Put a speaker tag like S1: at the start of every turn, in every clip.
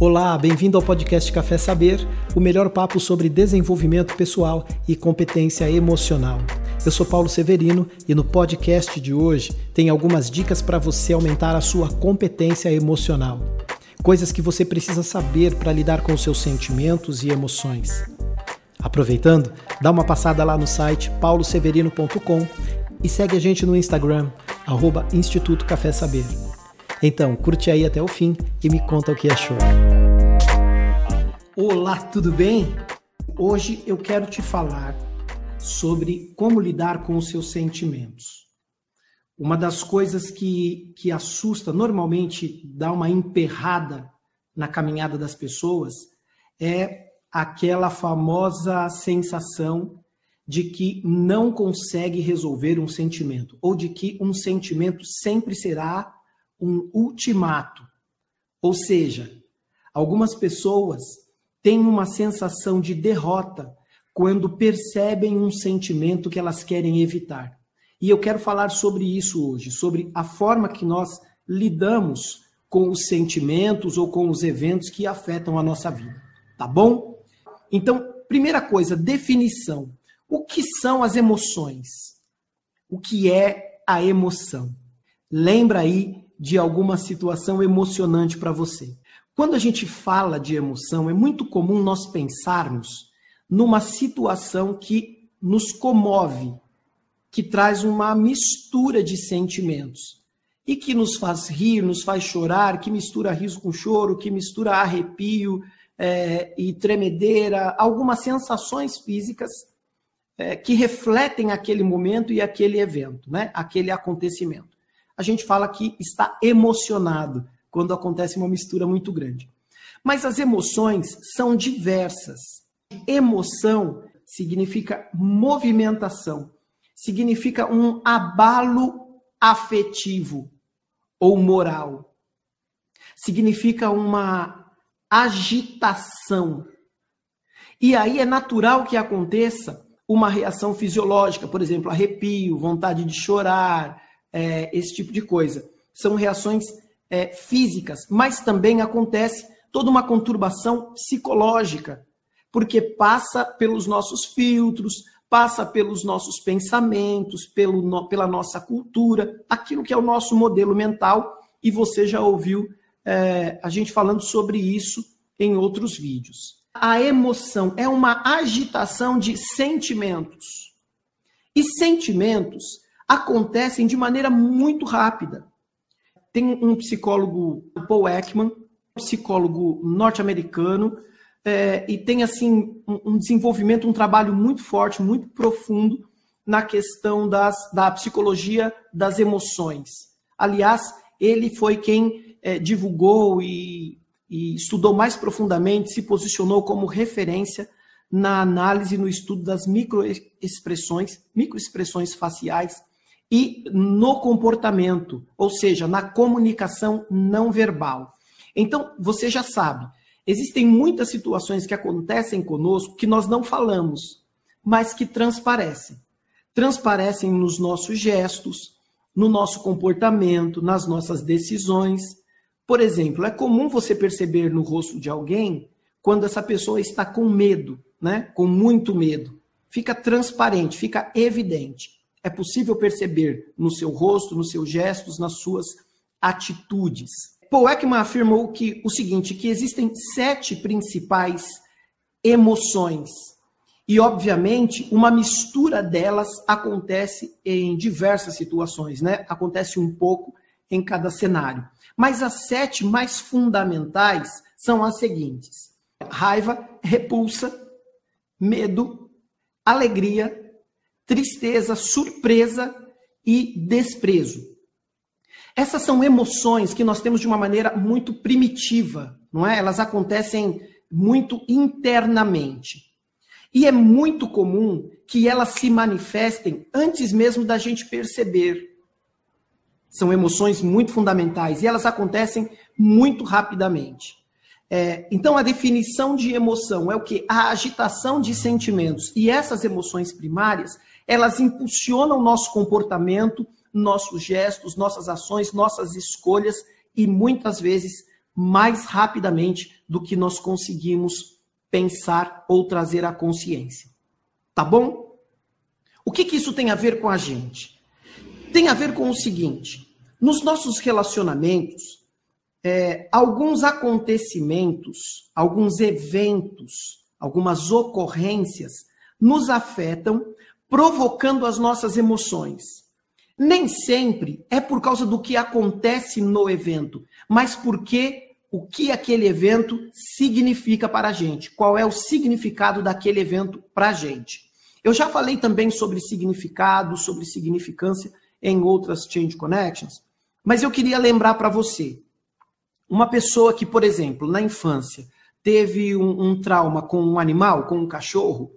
S1: Olá, bem-vindo ao podcast Café Saber, o melhor papo sobre desenvolvimento pessoal e competência emocional. Eu sou Paulo Severino e no podcast de hoje tem algumas dicas para você aumentar a sua competência emocional. Coisas que você precisa saber para lidar com seus sentimentos e emoções. Aproveitando, dá uma passada lá no site pauloseverino.com e segue a gente no Instagram, arroba Instituto Café Saber. Então, curte aí até o fim e me conta o que achou. Olá, tudo bem? Hoje eu quero te falar sobre como lidar com os seus sentimentos. Uma das coisas que, que assusta, normalmente dá uma emperrada na caminhada das pessoas, é aquela famosa sensação de que não consegue resolver um sentimento, ou de que um sentimento sempre será um ultimato. Ou seja, algumas pessoas têm uma sensação de derrota quando percebem um sentimento que elas querem evitar. E eu quero falar sobre isso hoje, sobre a forma que nós lidamos com os sentimentos ou com os eventos que afetam a nossa vida. Tá bom? Então, primeira coisa, definição. O que são as emoções? O que é a emoção? Lembra aí de alguma situação emocionante para você. Quando a gente fala de emoção, é muito comum nós pensarmos numa situação que nos comove, que traz uma mistura de sentimentos e que nos faz rir, nos faz chorar, que mistura riso com choro, que mistura arrepio é, e tremedeira, algumas sensações físicas é, que refletem aquele momento e aquele evento, né? aquele acontecimento a gente fala que está emocionado quando acontece uma mistura muito grande. Mas as emoções são diversas. Emoção significa movimentação, significa um abalo afetivo ou moral, significa uma agitação. E aí é natural que aconteça uma reação fisiológica, por exemplo, arrepio, vontade de chorar, é, esse tipo de coisa. São reações é, físicas, mas também acontece toda uma conturbação psicológica, porque passa pelos nossos filtros, passa pelos nossos pensamentos, pelo, pela nossa cultura, aquilo que é o nosso modelo mental, e você já ouviu é, a gente falando sobre isso em outros vídeos. A emoção é uma agitação de sentimentos. E sentimentos acontecem de maneira muito rápida. Tem um psicólogo, Paul Ekman, psicólogo norte-americano, é, e tem assim um, um, desenvolvimento, um trabalho muito forte, muito profundo na questão das, da psicologia das emoções. Aliás, ele foi quem é, divulgou e, e estudou mais profundamente, se posicionou como referência na análise no estudo das microexpressões, microexpressões faciais e no comportamento, ou seja, na comunicação não verbal. Então, você já sabe, existem muitas situações que acontecem conosco que nós não falamos, mas que transparecem. Transparecem nos nossos gestos, no nosso comportamento, nas nossas decisões. Por exemplo, é comum você perceber no rosto de alguém quando essa pessoa está com medo, né? Com muito medo. Fica transparente, fica evidente é possível perceber no seu rosto, nos seus gestos, nas suas atitudes. Paul Ekman afirmou que o seguinte, que existem sete principais emoções e, obviamente, uma mistura delas acontece em diversas situações, né? Acontece um pouco em cada cenário. Mas as sete mais fundamentais são as seguintes: raiva, repulsa, medo, alegria, tristeza, surpresa e desprezo. Essas são emoções que nós temos de uma maneira muito primitiva, não é? Elas acontecem muito internamente. E é muito comum que elas se manifestem antes mesmo da gente perceber. São emoções muito fundamentais e elas acontecem muito rapidamente. É, então, a definição de emoção é o que? A agitação de sentimentos. E essas emoções primárias, elas impulsionam nosso comportamento, nossos gestos, nossas ações, nossas escolhas e muitas vezes mais rapidamente do que nós conseguimos pensar ou trazer à consciência. Tá bom? O que, que isso tem a ver com a gente? Tem a ver com o seguinte: nos nossos relacionamentos, é, alguns acontecimentos, alguns eventos, algumas ocorrências nos afetam, provocando as nossas emoções. Nem sempre é por causa do que acontece no evento, mas porque o que aquele evento significa para a gente, qual é o significado daquele evento para a gente. Eu já falei também sobre significado, sobre significância em outras Change Connections, mas eu queria lembrar para você. Uma pessoa que, por exemplo, na infância teve um, um trauma com um animal, com um cachorro,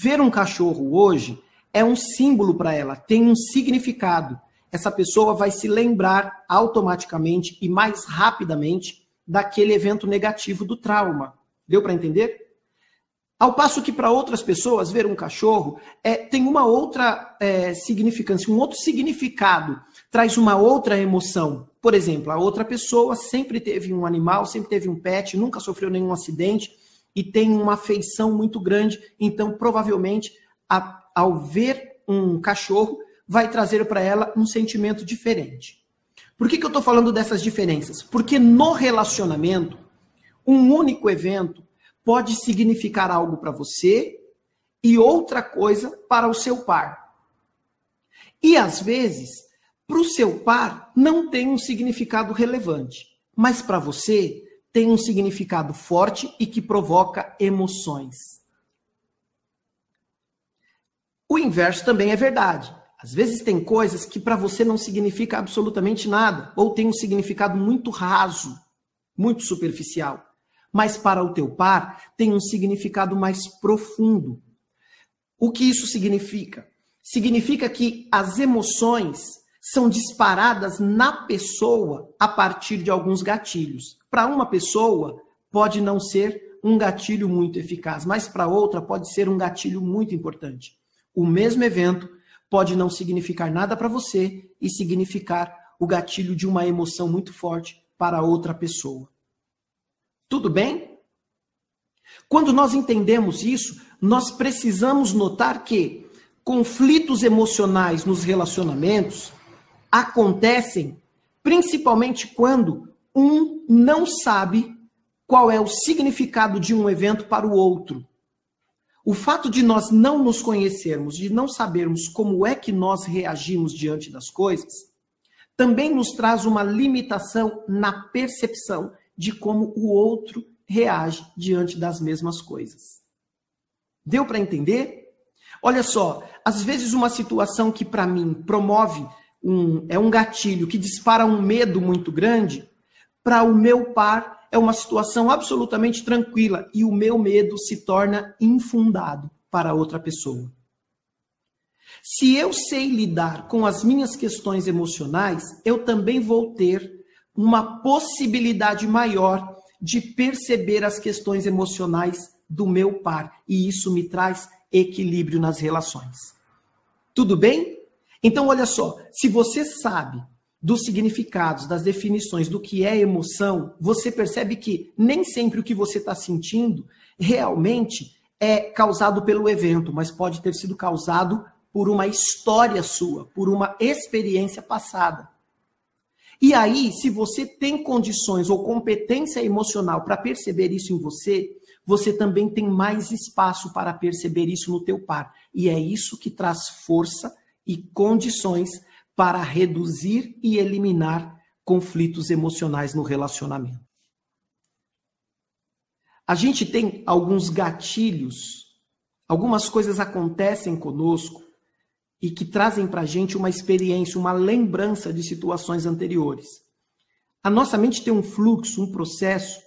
S1: ver um cachorro hoje é um símbolo para ela, tem um significado. Essa pessoa vai se lembrar automaticamente e mais rapidamente daquele evento negativo do trauma. Deu para entender? Ao passo que para outras pessoas, ver um cachorro é, tem uma outra é, significância, um outro significado, traz uma outra emoção. Por exemplo, a outra pessoa sempre teve um animal, sempre teve um pet, nunca sofreu nenhum acidente e tem uma afeição muito grande, então provavelmente a, ao ver um cachorro, vai trazer para ela um sentimento diferente. Por que, que eu estou falando dessas diferenças? Porque no relacionamento, um único evento pode significar algo para você e outra coisa para o seu par. E às vezes, para o seu par, não tem um significado relevante, mas para você tem um significado forte e que provoca emoções. O inverso também é verdade. Às vezes tem coisas que para você não significa absolutamente nada, ou tem um significado muito raso, muito superficial. Mas para o teu par tem um significado mais profundo. O que isso significa? Significa que as emoções são disparadas na pessoa a partir de alguns gatilhos. Para uma pessoa, pode não ser um gatilho muito eficaz, mas para outra pode ser um gatilho muito importante o mesmo evento pode não significar nada para você e significar o gatilho de uma emoção muito forte para outra pessoa. Tudo bem? Quando nós entendemos isso, nós precisamos notar que conflitos emocionais nos relacionamentos acontecem principalmente quando um não sabe qual é o significado de um evento para o outro. O fato de nós não nos conhecermos, de não sabermos como é que nós reagimos diante das coisas, também nos traz uma limitação na percepção de como o outro reage diante das mesmas coisas. Deu para entender? Olha só, às vezes uma situação que para mim promove um é um gatilho que dispara um medo muito grande, para o meu par é uma situação absolutamente tranquila e o meu medo se torna infundado para outra pessoa. Se eu sei lidar com as minhas questões emocionais, eu também vou ter uma possibilidade maior de perceber as questões emocionais do meu par, e isso me traz equilíbrio nas relações. Tudo bem? Então, olha só, se você sabe dos significados, das definições do que é emoção, você percebe que nem sempre o que você está sentindo realmente é causado pelo evento, mas pode ter sido causado por uma história sua, por uma experiência passada. E aí, se você tem condições ou competência emocional para perceber isso em você, você também tem mais espaço para perceber isso no teu par. E é isso que traz força e condições para reduzir e eliminar conflitos emocionais no relacionamento. A gente tem alguns gatilhos, algumas coisas acontecem conosco e que trazem para a gente uma experiência, uma lembrança de situações anteriores. A nossa mente tem um fluxo, um processo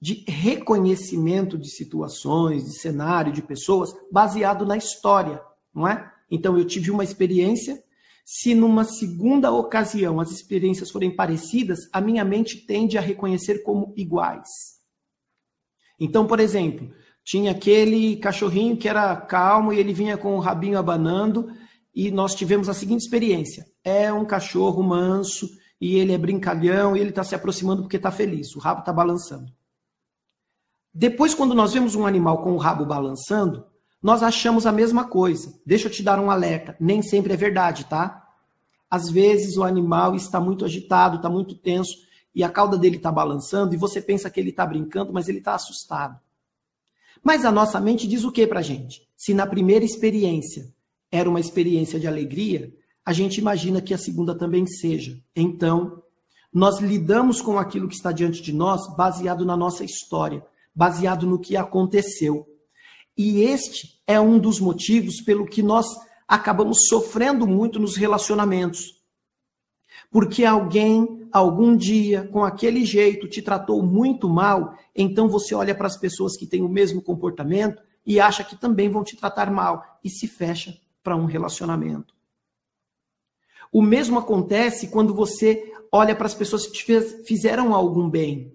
S1: de reconhecimento de situações, de cenário, de pessoas, baseado na história, não é? Então eu tive uma experiência se numa segunda ocasião as experiências forem parecidas, a minha mente tende a reconhecer como iguais. Então, por exemplo, tinha aquele cachorrinho que era calmo e ele vinha com o rabinho abanando, e nós tivemos a seguinte experiência: é um cachorro manso e ele é brincalhão e ele está se aproximando porque está feliz, o rabo está balançando. Depois, quando nós vemos um animal com o rabo balançando, nós achamos a mesma coisa. Deixa eu te dar um alerta. Nem sempre é verdade, tá? Às vezes o animal está muito agitado, está muito tenso e a cauda dele está balançando e você pensa que ele está brincando, mas ele está assustado. Mas a nossa mente diz o que para gente? Se na primeira experiência era uma experiência de alegria, a gente imagina que a segunda também seja. Então, nós lidamos com aquilo que está diante de nós baseado na nossa história, baseado no que aconteceu. E este é um dos motivos pelo que nós acabamos sofrendo muito nos relacionamentos. Porque alguém, algum dia, com aquele jeito, te tratou muito mal, então você olha para as pessoas que têm o mesmo comportamento e acha que também vão te tratar mal e se fecha para um relacionamento. O mesmo acontece quando você olha para as pessoas que te fizeram algum bem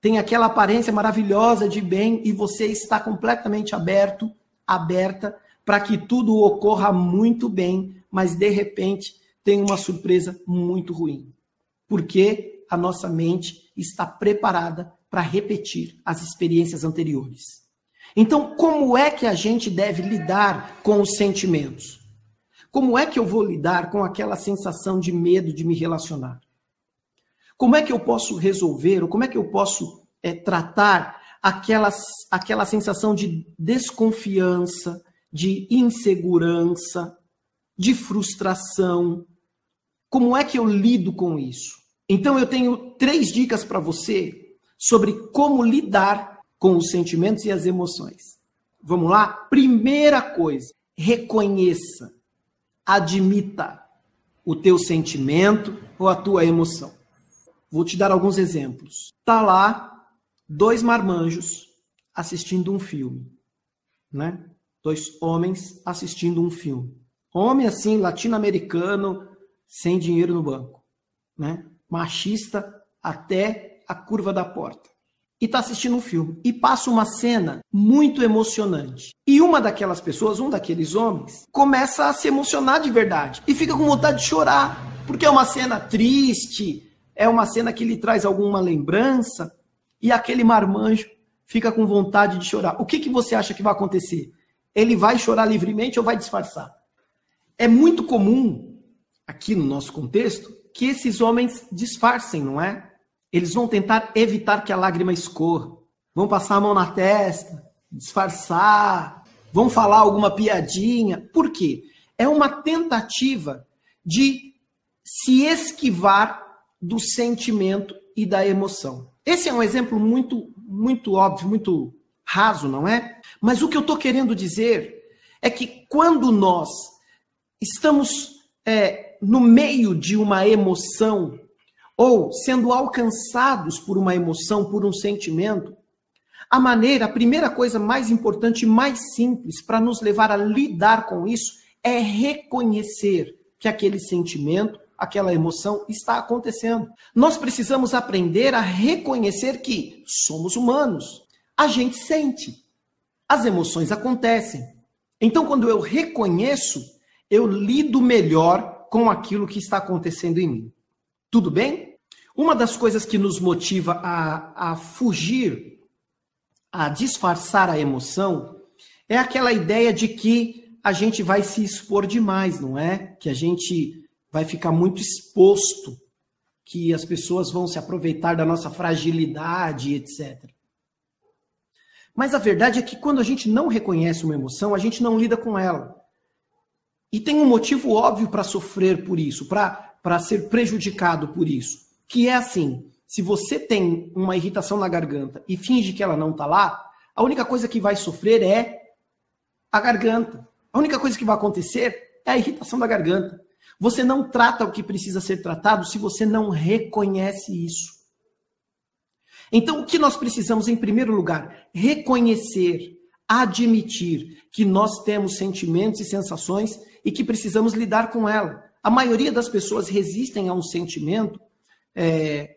S1: tem aquela aparência maravilhosa de bem e você está completamente aberto, aberta para que tudo ocorra muito bem, mas de repente tem uma surpresa muito ruim. Porque a nossa mente está preparada para repetir as experiências anteriores. Então, como é que a gente deve lidar com os sentimentos? Como é que eu vou lidar com aquela sensação de medo de me relacionar? Como é que eu posso resolver, ou como é que eu posso é, tratar aquela, aquela sensação de desconfiança, de insegurança, de frustração? Como é que eu lido com isso? Então, eu tenho três dicas para você sobre como lidar com os sentimentos e as emoções. Vamos lá? Primeira coisa, reconheça, admita o teu sentimento ou a tua emoção. Vou te dar alguns exemplos. Tá lá dois marmanjos assistindo um filme, né? Dois homens assistindo um filme. Homem assim, latino-americano, sem dinheiro no banco, né? Machista até a curva da porta. E tá assistindo um filme e passa uma cena muito emocionante. E uma daquelas pessoas, um daqueles homens, começa a se emocionar de verdade e fica com vontade de chorar, porque é uma cena triste, é uma cena que lhe traz alguma lembrança e aquele marmanjo fica com vontade de chorar. O que, que você acha que vai acontecer? Ele vai chorar livremente ou vai disfarçar? É muito comum, aqui no nosso contexto, que esses homens disfarcem, não é? Eles vão tentar evitar que a lágrima escorra, vão passar a mão na testa, disfarçar, vão falar alguma piadinha. Por quê? É uma tentativa de se esquivar do sentimento e da emoção. Esse é um exemplo muito, muito óbvio, muito raso, não é? Mas o que eu estou querendo dizer é que quando nós estamos é, no meio de uma emoção ou sendo alcançados por uma emoção, por um sentimento, a maneira, a primeira coisa mais importante e mais simples para nos levar a lidar com isso é reconhecer que aquele sentimento aquela emoção está acontecendo. Nós precisamos aprender a reconhecer que somos humanos. A gente sente. As emoções acontecem. Então, quando eu reconheço, eu lido melhor com aquilo que está acontecendo em mim. Tudo bem? Uma das coisas que nos motiva a, a fugir, a disfarçar a emoção, é aquela ideia de que a gente vai se expor demais, não é? Que a gente vai ficar muito exposto, que as pessoas vão se aproveitar da nossa fragilidade, etc. Mas a verdade é que quando a gente não reconhece uma emoção, a gente não lida com ela. E tem um motivo óbvio para sofrer por isso, para ser prejudicado por isso, que é assim: se você tem uma irritação na garganta e finge que ela não está lá, a única coisa que vai sofrer é a garganta. A única coisa que vai acontecer é a irritação da garganta. Você não trata o que precisa ser tratado se você não reconhece isso. Então, o que nós precisamos, em primeiro lugar, reconhecer, admitir que nós temos sentimentos e sensações e que precisamos lidar com ela. A maioria das pessoas resistem a um sentimento é,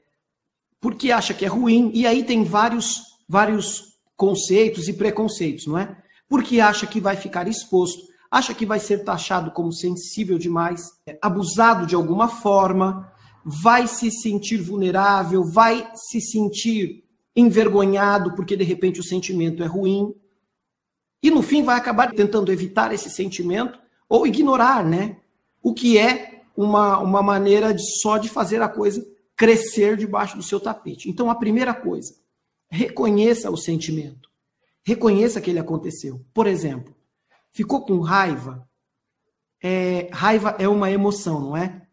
S1: porque acha que é ruim, e aí tem vários, vários conceitos e preconceitos, não é? Porque acha que vai ficar exposto, acha que vai ser taxado como sensível demais, é, abusado de alguma forma, vai se sentir vulnerável, vai se sentir envergonhado porque de repente o sentimento é ruim. E no fim vai acabar tentando evitar esse sentimento ou ignorar, né? O que é uma, uma maneira de, só de fazer a coisa crescer debaixo do seu tapete. Então, a primeira coisa, reconheça o sentimento. Reconheça que ele aconteceu. Por exemplo, ficou com raiva? É, raiva é uma emoção, não é?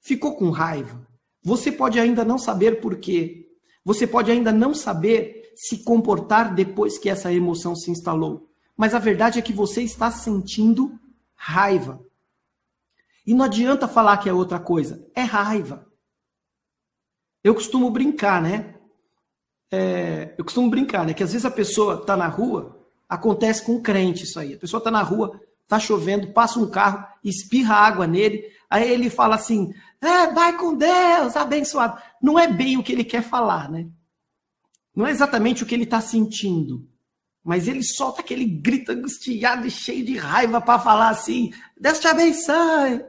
S1: Ficou com raiva. Você pode ainda não saber por quê. Você pode ainda não saber se comportar depois que essa emoção se instalou. Mas a verdade é que você está sentindo raiva. E não adianta falar que é outra coisa. É raiva. Eu costumo brincar, né? É, eu costumo brincar, né? Que às vezes a pessoa tá na rua, acontece com crente isso aí. A pessoa tá na rua, tá chovendo, passa um carro, espirra água nele, aí ele fala assim: é, vai com Deus, abençoado. Não é bem o que ele quer falar, né? Não é exatamente o que ele está sentindo. Mas ele solta aquele grito angustiado e cheio de raiva para falar assim: Deus te abençoe.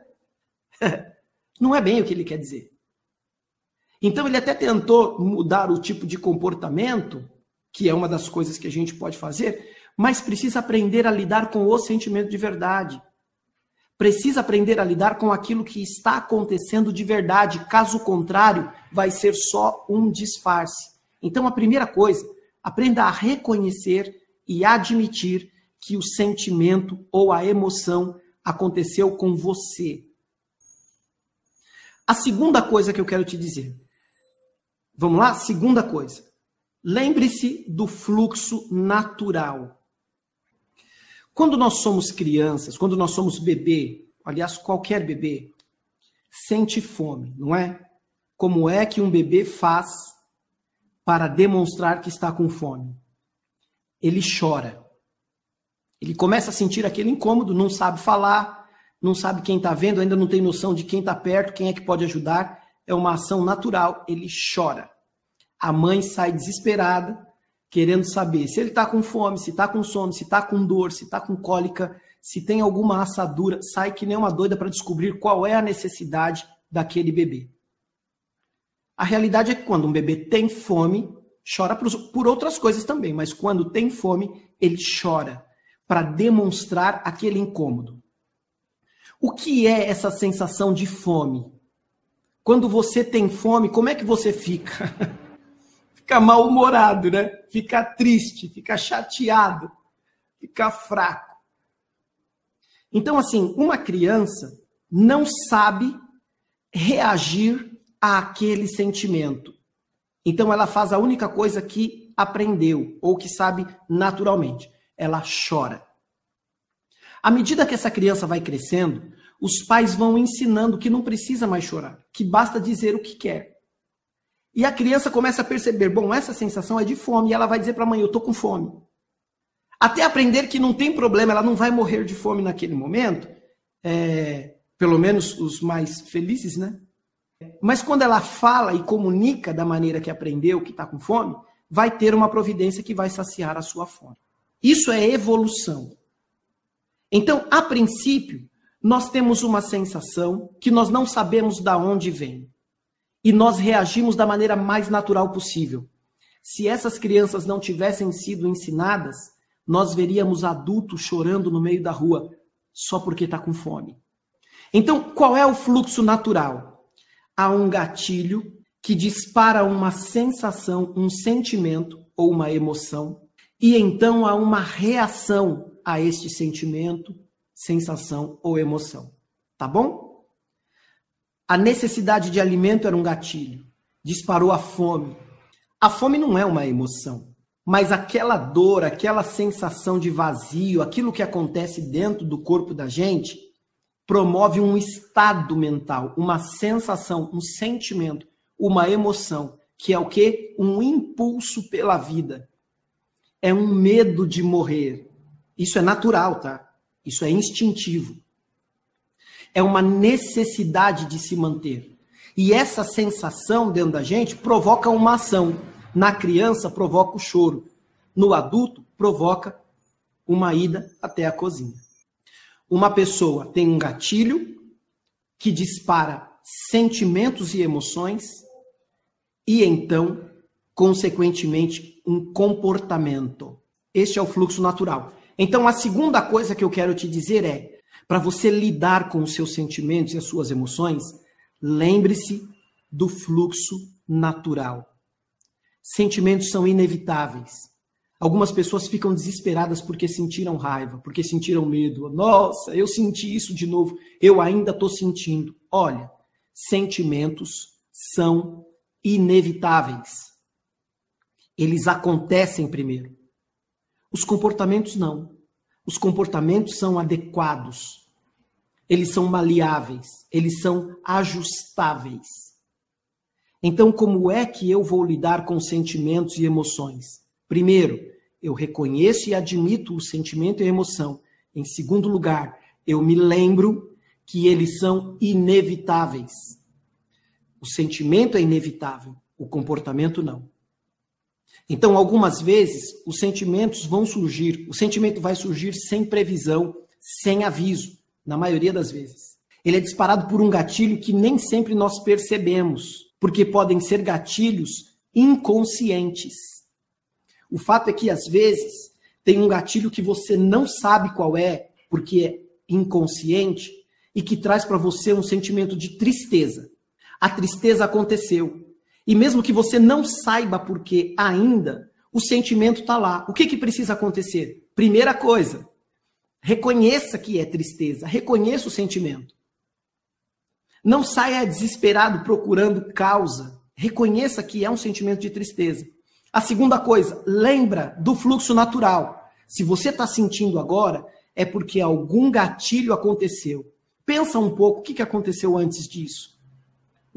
S1: Não é bem o que ele quer dizer. Então ele até tentou mudar o tipo de comportamento, que é uma das coisas que a gente pode fazer, mas precisa aprender a lidar com o sentimento de verdade. Precisa aprender a lidar com aquilo que está acontecendo de verdade, caso contrário, vai ser só um disfarce. Então a primeira coisa, aprenda a reconhecer e admitir que o sentimento ou a emoção aconteceu com você. A segunda coisa que eu quero te dizer. Vamos lá? Segunda coisa. Lembre-se do fluxo natural. Quando nós somos crianças, quando nós somos bebê, aliás, qualquer bebê, sente fome, não é? Como é que um bebê faz para demonstrar que está com fome? ele chora. Ele começa a sentir aquele incômodo, não sabe falar, não sabe quem está vendo, ainda não tem noção de quem está perto, quem é que pode ajudar. É uma ação natural, ele chora. A mãe sai desesperada, querendo saber se ele está com fome, se está com sono, se está com dor, se está com cólica, se tem alguma assadura, sai que nem uma doida para descobrir qual é a necessidade daquele bebê. A realidade é que quando um bebê tem fome, chora por outras coisas também, mas quando tem fome, ele chora para demonstrar aquele incômodo. O que é essa sensação de fome? Quando você tem fome, como é que você fica? fica mal-humorado, né? Fica triste, fica chateado, fica fraco. Então, assim, uma criança não sabe reagir àquele sentimento. Então ela faz a única coisa que aprendeu ou que sabe naturalmente. Ela chora. À medida que essa criança vai crescendo, os pais vão ensinando que não precisa mais chorar, que basta dizer o que quer. E a criança começa a perceber, bom, essa sensação é de fome, e ela vai dizer para a mãe, eu tô com fome. Até aprender que não tem problema, ela não vai morrer de fome naquele momento, é, pelo menos os mais felizes, né? Mas quando ela fala e comunica da maneira que aprendeu, que está com fome, vai ter uma providência que vai saciar a sua fome. Isso é evolução. Então, a princípio, nós temos uma sensação que nós não sabemos da onde vem. E nós reagimos da maneira mais natural possível. Se essas crianças não tivessem sido ensinadas, nós veríamos adultos chorando no meio da rua só porque está com fome. Então, qual é o fluxo natural? há um gatilho que dispara uma sensação, um sentimento ou uma emoção, e então há uma reação a este sentimento, sensação ou emoção. Tá bom? A necessidade de alimento era um gatilho, disparou a fome. A fome não é uma emoção, mas aquela dor, aquela sensação de vazio, aquilo que acontece dentro do corpo da gente, promove um estado mental, uma sensação, um sentimento, uma emoção, que é o que? Um impulso pela vida. É um medo de morrer. Isso é natural, tá? Isso é instintivo. É uma necessidade de se manter. E essa sensação dentro da gente provoca uma ação. Na criança, provoca o choro. No adulto, provoca uma ida até a cozinha uma pessoa tem um gatilho que dispara sentimentos e emoções, e então consequentemente, um comportamento. Este é o fluxo natural. Então, a segunda coisa que eu quero te dizer é: para você lidar com os seus sentimentos e as suas emoções, lembre-se do fluxo natural. Sentimentos são inevitáveis. Algumas pessoas ficam desesperadas porque sentiram raiva, porque sentiram medo. Nossa, eu senti isso de novo, eu ainda estou sentindo. Olha, sentimentos são inevitáveis. Eles acontecem primeiro. Os comportamentos não. Os comportamentos são adequados. Eles são maleáveis, eles são ajustáveis. Então, como é que eu vou lidar com sentimentos e emoções? Primeiro, eu reconheço e admito o sentimento e a emoção. Em segundo lugar, eu me lembro que eles são inevitáveis. O sentimento é inevitável, o comportamento não. Então, algumas vezes, os sentimentos vão surgir, o sentimento vai surgir sem previsão, sem aviso, na maioria das vezes. Ele é disparado por um gatilho que nem sempre nós percebemos, porque podem ser gatilhos inconscientes. O fato é que, às vezes, tem um gatilho que você não sabe qual é, porque é inconsciente, e que traz para você um sentimento de tristeza. A tristeza aconteceu, e mesmo que você não saiba por que ainda, o sentimento está lá. O que, que precisa acontecer? Primeira coisa, reconheça que é tristeza, reconheça o sentimento. Não saia desesperado procurando causa. Reconheça que é um sentimento de tristeza. A segunda coisa, lembra do fluxo natural. Se você está sentindo agora, é porque algum gatilho aconteceu. Pensa um pouco o que aconteceu antes disso.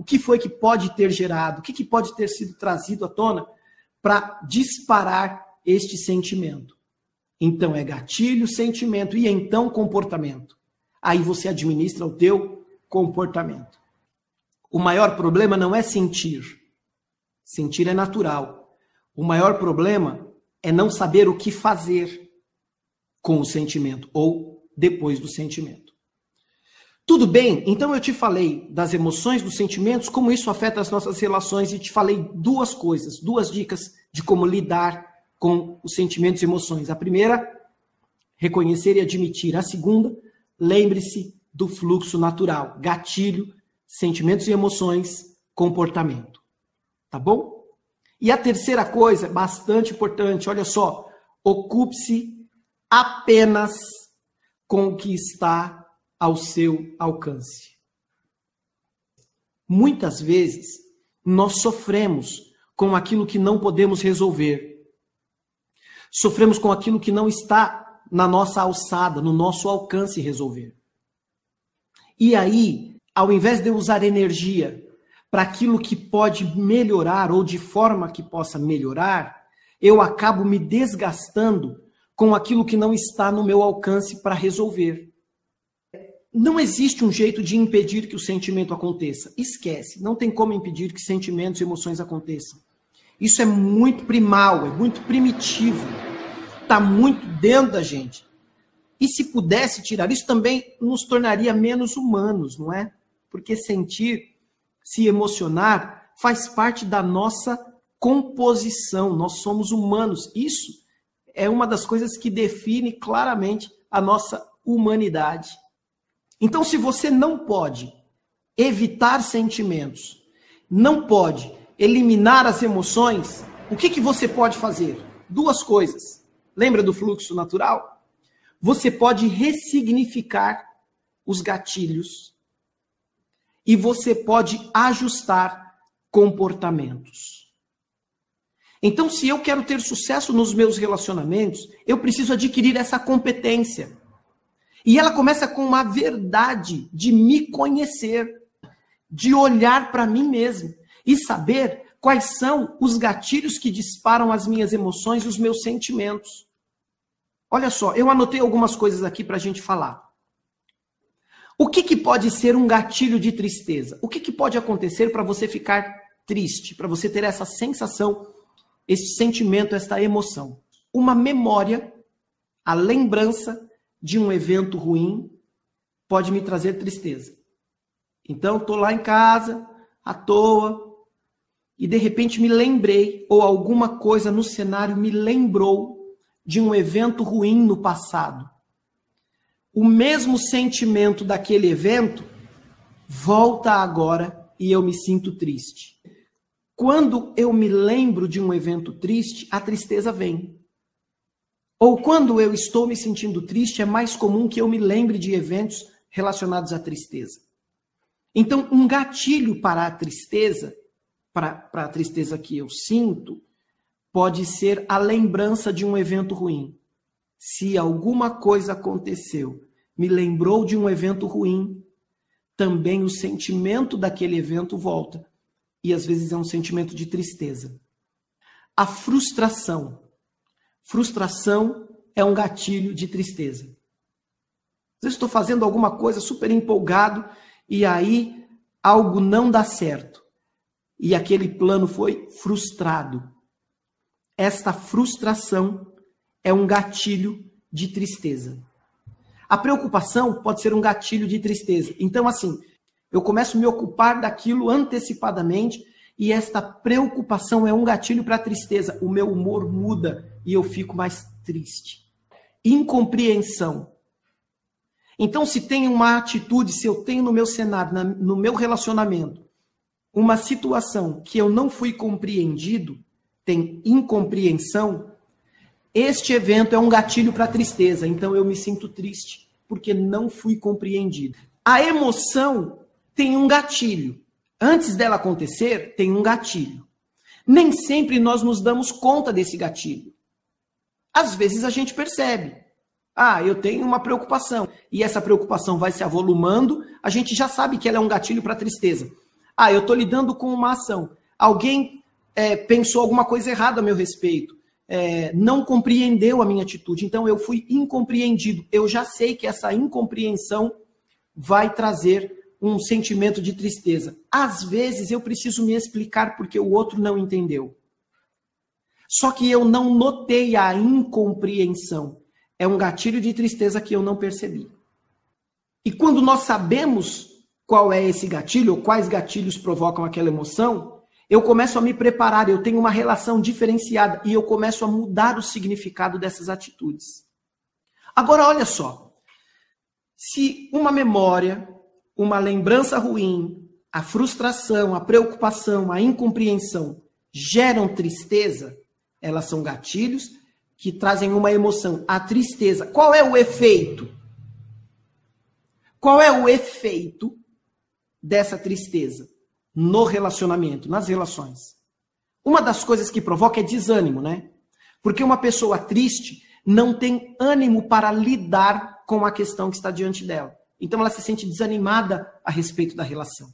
S1: O que foi que pode ter gerado? O que, que pode ter sido trazido à tona para disparar este sentimento? Então é gatilho, sentimento e então comportamento. Aí você administra o teu comportamento. O maior problema não é sentir. Sentir é natural. O maior problema é não saber o que fazer com o sentimento ou depois do sentimento. Tudo bem? Então eu te falei das emoções, dos sentimentos, como isso afeta as nossas relações e te falei duas coisas, duas dicas de como lidar com os sentimentos e emoções. A primeira, reconhecer e admitir. A segunda, lembre-se do fluxo natural, gatilho, sentimentos e emoções, comportamento. Tá bom? E a terceira coisa, bastante importante, olha só, ocupe-se apenas com o que está ao seu alcance. Muitas vezes, nós sofremos com aquilo que não podemos resolver. Sofremos com aquilo que não está na nossa alçada, no nosso alcance resolver. E aí, ao invés de usar energia para aquilo que pode melhorar ou de forma que possa melhorar, eu acabo me desgastando com aquilo que não está no meu alcance para resolver. Não existe um jeito de impedir que o sentimento aconteça. Esquece. Não tem como impedir que sentimentos e emoções aconteçam. Isso é muito primal, é muito primitivo. Está muito dentro da gente. E se pudesse tirar isso, também nos tornaria menos humanos, não é? Porque sentir, se emocionar, faz parte da nossa composição. Nós somos humanos. Isso é uma das coisas que define claramente a nossa humanidade. Então, se você não pode evitar sentimentos, não pode eliminar as emoções, o que, que você pode fazer? Duas coisas. Lembra do fluxo natural? Você pode ressignificar os gatilhos e você pode ajustar comportamentos. Então, se eu quero ter sucesso nos meus relacionamentos, eu preciso adquirir essa competência. E ela começa com uma verdade de me conhecer, de olhar para mim mesmo e saber quais são os gatilhos que disparam as minhas emoções os meus sentimentos. Olha só, eu anotei algumas coisas aqui para a gente falar. O que, que pode ser um gatilho de tristeza? O que, que pode acontecer para você ficar triste, para você ter essa sensação, esse sentimento, esta emoção? Uma memória, a lembrança de um evento ruim pode me trazer tristeza. Então, estou lá em casa, à toa, e de repente me lembrei, ou alguma coisa no cenário me lembrou de um evento ruim no passado. O mesmo sentimento daquele evento volta agora e eu me sinto triste. Quando eu me lembro de um evento triste, a tristeza vem. Ou quando eu estou me sentindo triste, é mais comum que eu me lembre de eventos relacionados à tristeza. Então, um gatilho para a tristeza, para, a tristeza que eu sinto, pode ser a lembrança de um evento ruim. Se alguma coisa aconteceu, me lembrou de um evento ruim, também o sentimento daquele evento volta. E às vezes é um sentimento de tristeza. A frustração. Frustração é um gatilho de tristeza. Às vezes estou fazendo alguma coisa super empolgado e aí algo não dá certo. E aquele plano foi frustrado. Esta frustração é um gatilho de tristeza. A preocupação pode ser um gatilho de tristeza. Então, assim, eu começo a me ocupar daquilo antecipadamente e esta preocupação é um gatilho para a tristeza. O meu humor muda e eu fico mais triste. Incompreensão. Então, se tem uma atitude, se eu tenho no meu cenário, no meu relacionamento, uma situação que eu não fui compreendido, tem incompreensão, este evento é um gatilho para tristeza, então eu me sinto triste porque não fui compreendido. A emoção tem um gatilho. Antes dela acontecer, tem um gatilho. Nem sempre nós nos damos conta desse gatilho. Às vezes a gente percebe. Ah, eu tenho uma preocupação. E essa preocupação vai se avolumando, a gente já sabe que ela é um gatilho para tristeza. Ah, eu estou lidando com uma ação. Alguém é, pensou alguma coisa errada a meu respeito é, não compreendeu a minha atitude. Então eu fui incompreendido. Eu já sei que essa incompreensão vai trazer um sentimento de tristeza. Às vezes eu preciso me explicar porque o outro não entendeu. Só que eu não notei a incompreensão. É um gatilho de tristeza que eu não percebi. E quando nós sabemos qual é esse gatilho, ou quais gatilhos provocam aquela emoção, eu começo a me preparar, eu tenho uma relação diferenciada e eu começo a mudar o significado dessas atitudes. Agora, olha só. Se uma memória, uma lembrança ruim, a frustração, a preocupação, a incompreensão geram tristeza, elas são gatilhos que trazem uma emoção, a tristeza. Qual é o efeito? Qual é o efeito dessa tristeza? no relacionamento, nas relações. Uma das coisas que provoca é desânimo, né? Porque uma pessoa triste não tem ânimo para lidar com a questão que está diante dela. Então ela se sente desanimada a respeito da relação.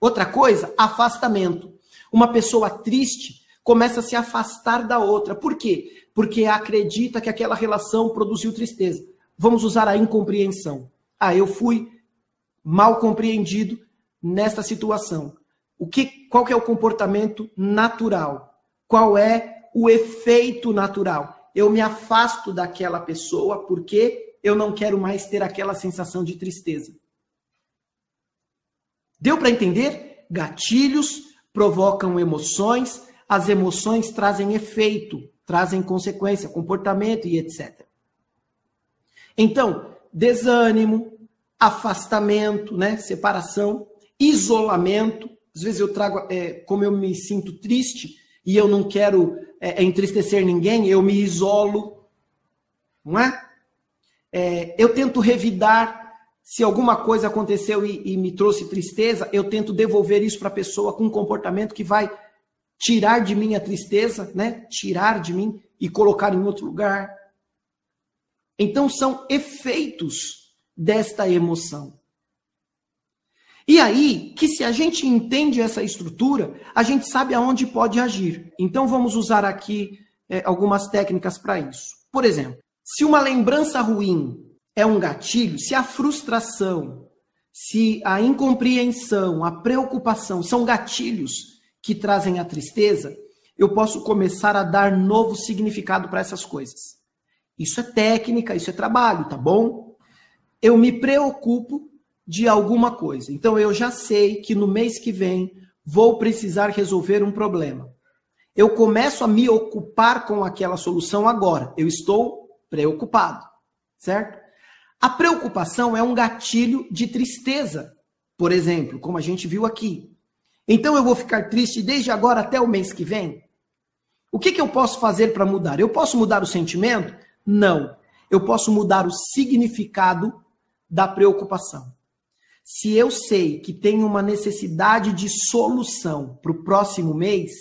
S1: Outra coisa, afastamento. Uma pessoa triste começa a se afastar da outra. Por quê? Porque acredita que aquela relação produziu tristeza. Vamos usar a incompreensão. Ah, eu fui mal compreendido, nesta situação? O que, qual que é o comportamento natural? Qual é o efeito natural? Eu me afasto daquela pessoa porque eu não quero mais ter aquela sensação de tristeza. Deu para entender? Gatilhos provocam emoções, as emoções trazem efeito, trazem consequência, comportamento e etc. Então, desânimo, afastamento, né, separação, isolamento. Às vezes eu trago, é, como eu me sinto triste e eu não quero é, é, entristecer ninguém, eu me isolo, não é? é eu tento revidar. Se alguma coisa aconteceu e, e me trouxe tristeza, eu tento devolver isso para a pessoa com um comportamento que vai tirar de mim a tristeza, né? Tirar de mim e colocar em outro lugar. Então são efeitos desta emoção. E aí, que se a gente entende essa estrutura, a gente sabe aonde pode agir. Então, vamos usar aqui é, algumas técnicas para isso. Por exemplo, se uma lembrança ruim é um gatilho, se a frustração, se a incompreensão, a preocupação são gatilhos que trazem a tristeza, eu posso começar a dar novo significado para essas coisas. Isso é técnica, isso é trabalho, tá bom? Eu me preocupo de alguma coisa. Então eu já sei que no mês que vem, vou precisar resolver um problema. Eu começo a me ocupar com aquela solução agora. Eu estou preocupado, certo? A preocupação é um gatilho de tristeza, por exemplo, como a gente viu aqui. Então eu vou ficar triste desde agora até o mês que vem? O que, que eu posso fazer para mudar? Eu posso mudar o sentimento? Não. Eu posso mudar o significado da preocupação. Se eu sei que tenho uma necessidade de solução para o próximo mês,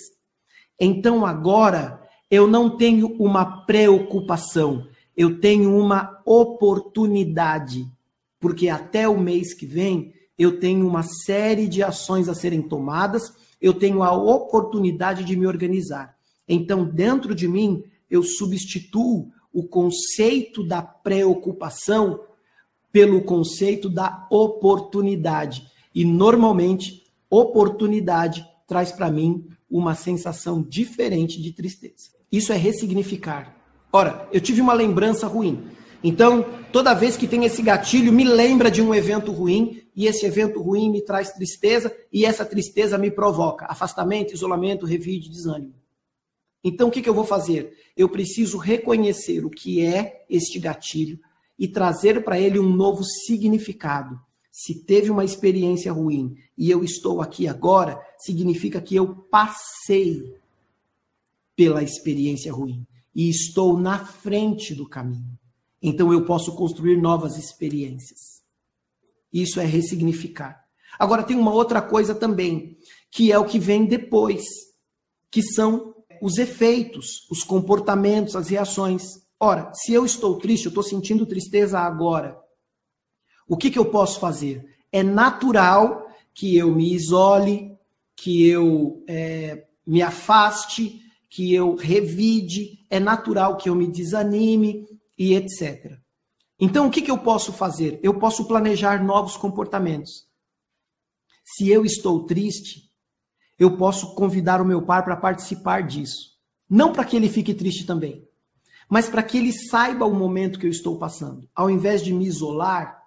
S1: então agora eu não tenho uma preocupação, eu tenho uma oportunidade, porque até o mês que vem eu tenho uma série de ações a serem tomadas, eu tenho a oportunidade de me organizar. Então, dentro de mim, eu substituo o conceito da preocupação pelo conceito da oportunidade. E normalmente, oportunidade traz para mim uma sensação diferente de tristeza. Isso é ressignificar. Ora, eu tive uma lembrança ruim. Então, toda vez que tem esse gatilho, me lembra de um evento ruim, e esse evento ruim me traz tristeza, e essa tristeza me provoca afastamento, isolamento, revide, desânimo. Então, o que, que eu vou fazer? Eu preciso reconhecer o que é este gatilho e trazer para ele um novo significado. Se teve uma experiência ruim e eu estou aqui agora, significa que eu passei pela experiência ruim e estou na frente do caminho. Então eu posso construir novas experiências. Isso é ressignificar. Agora tem uma outra coisa também, que é o que vem depois, que são os efeitos, os comportamentos, as reações. Ora, se eu estou triste, eu estou sentindo tristeza agora, o que, que eu posso fazer? É natural que eu me isole, que eu é, me afaste, que eu revide, é natural que eu me desanime e etc. Então, o que, que eu posso fazer? Eu posso planejar novos comportamentos. Se eu estou triste, eu posso convidar o meu pai para participar disso. Não para que ele fique triste também, mas para que ele saiba o momento que eu estou passando. Ao invés de me isolar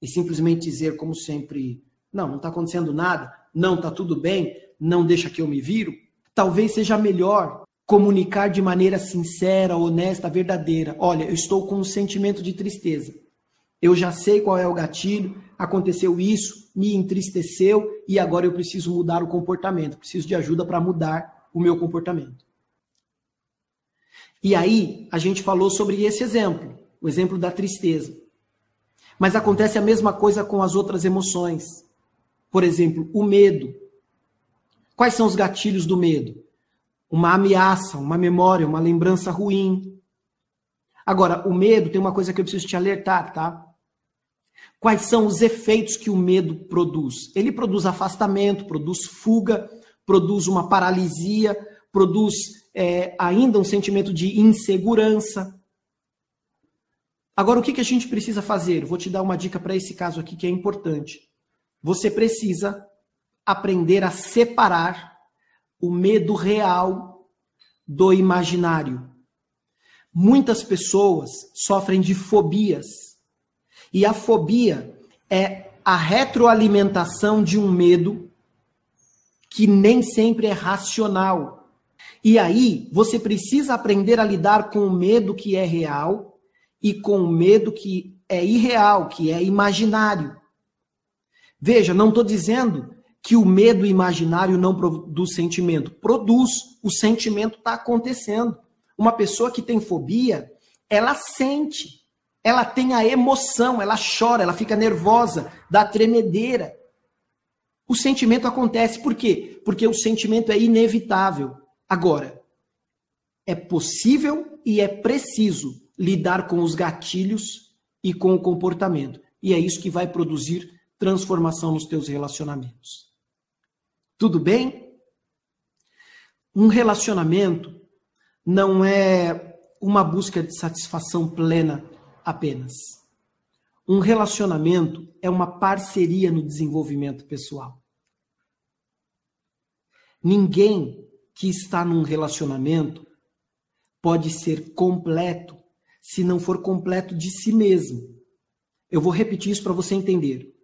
S1: e simplesmente dizer, como sempre, não, não está acontecendo nada, não, está tudo bem, não deixa que eu me viro, talvez seja melhor comunicar de maneira sincera, honesta, verdadeira. Olha, eu estou com um sentimento de tristeza. Eu já sei qual é o gatilho, aconteceu isso, me entristeceu e agora eu preciso mudar o comportamento, preciso de ajuda para mudar o meu comportamento. E aí, a gente falou sobre esse exemplo, o exemplo da tristeza. Mas acontece a mesma coisa com as outras emoções. Por exemplo, o medo. Quais são os gatilhos do medo? Uma ameaça, uma memória, uma lembrança ruim. Agora, o medo tem uma coisa que eu preciso te alertar, tá? Quais são os efeitos que o medo produz? Ele produz afastamento, produz fuga, produz uma paralisia, produz é, ainda um sentimento de insegurança. Agora, o que, que a gente precisa fazer? Vou te dar uma dica para esse caso aqui que é importante. Você precisa aprender a separar o medo real do imaginário. Muitas pessoas sofrem de fobias e a fobia é a retroalimentação de um medo que nem sempre é racional. E aí você precisa aprender a lidar com o medo que é real e com o medo que é irreal, que é imaginário. Veja, não estou dizendo que o medo imaginário não produz sentimento. Produz, o sentimento está acontecendo. Uma pessoa que tem fobia, ela sente ela tem a emoção, ela chora, ela fica nervosa, dá tremedeira. O sentimento acontece por quê? Porque o sentimento é inevitável. Agora, é possível e é preciso lidar com os gatilhos e com o comportamento. E é isso que vai produzir transformação nos teus relacionamentos. Tudo bem? Um relacionamento não é uma busca de satisfação plena apenas. Um relacionamento é uma parceria no desenvolvimento pessoal. Ninguém que está num relacionamento pode ser completo se não for completo de si mesmo. Eu vou repetir isso para você entender.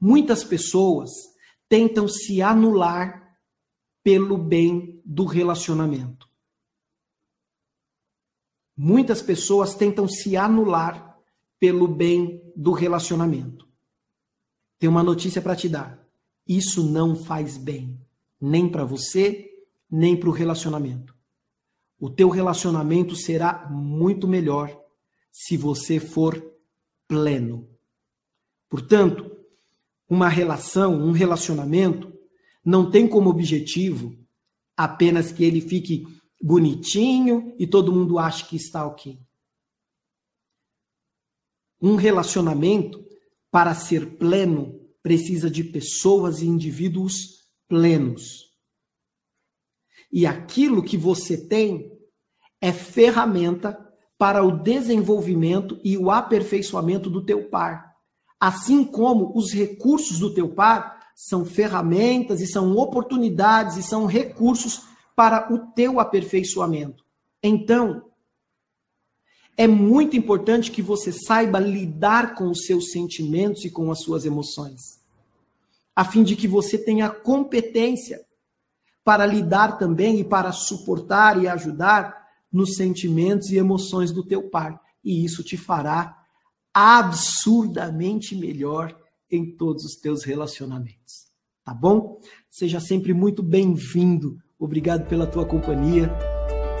S1: Muitas pessoas tentam se anular pelo bem do relacionamento. Muitas pessoas tentam se anular pelo bem do relacionamento. Tem uma notícia para te dar. Isso não faz bem, nem para você, nem para o relacionamento. O teu relacionamento será muito melhor se você for pleno. Portanto, uma relação, um relacionamento, não tem como objetivo apenas que ele fique bonitinho e todo mundo ache que está ok. Um relacionamento, para ser pleno, precisa de pessoas e indivíduos plenos. E aquilo que você tem é ferramenta para o desenvolvimento e o aperfeiçoamento do teu par. Assim como os recursos do teu par são ferramentas e são oportunidades e são recursos para o teu aperfeiçoamento. Então, é muito importante que você saiba lidar com os seus sentimentos e com as suas emoções, a fim de que você tenha competência para lidar também e para suportar e ajudar nos sentimentos e emoções do teu par. E isso te fará absurdamente melhor em todos os teus relacionamentos. Tá bom? Seja sempre muito bem-vindo. Obrigado pela tua companhia.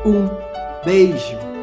S1: Um beijo.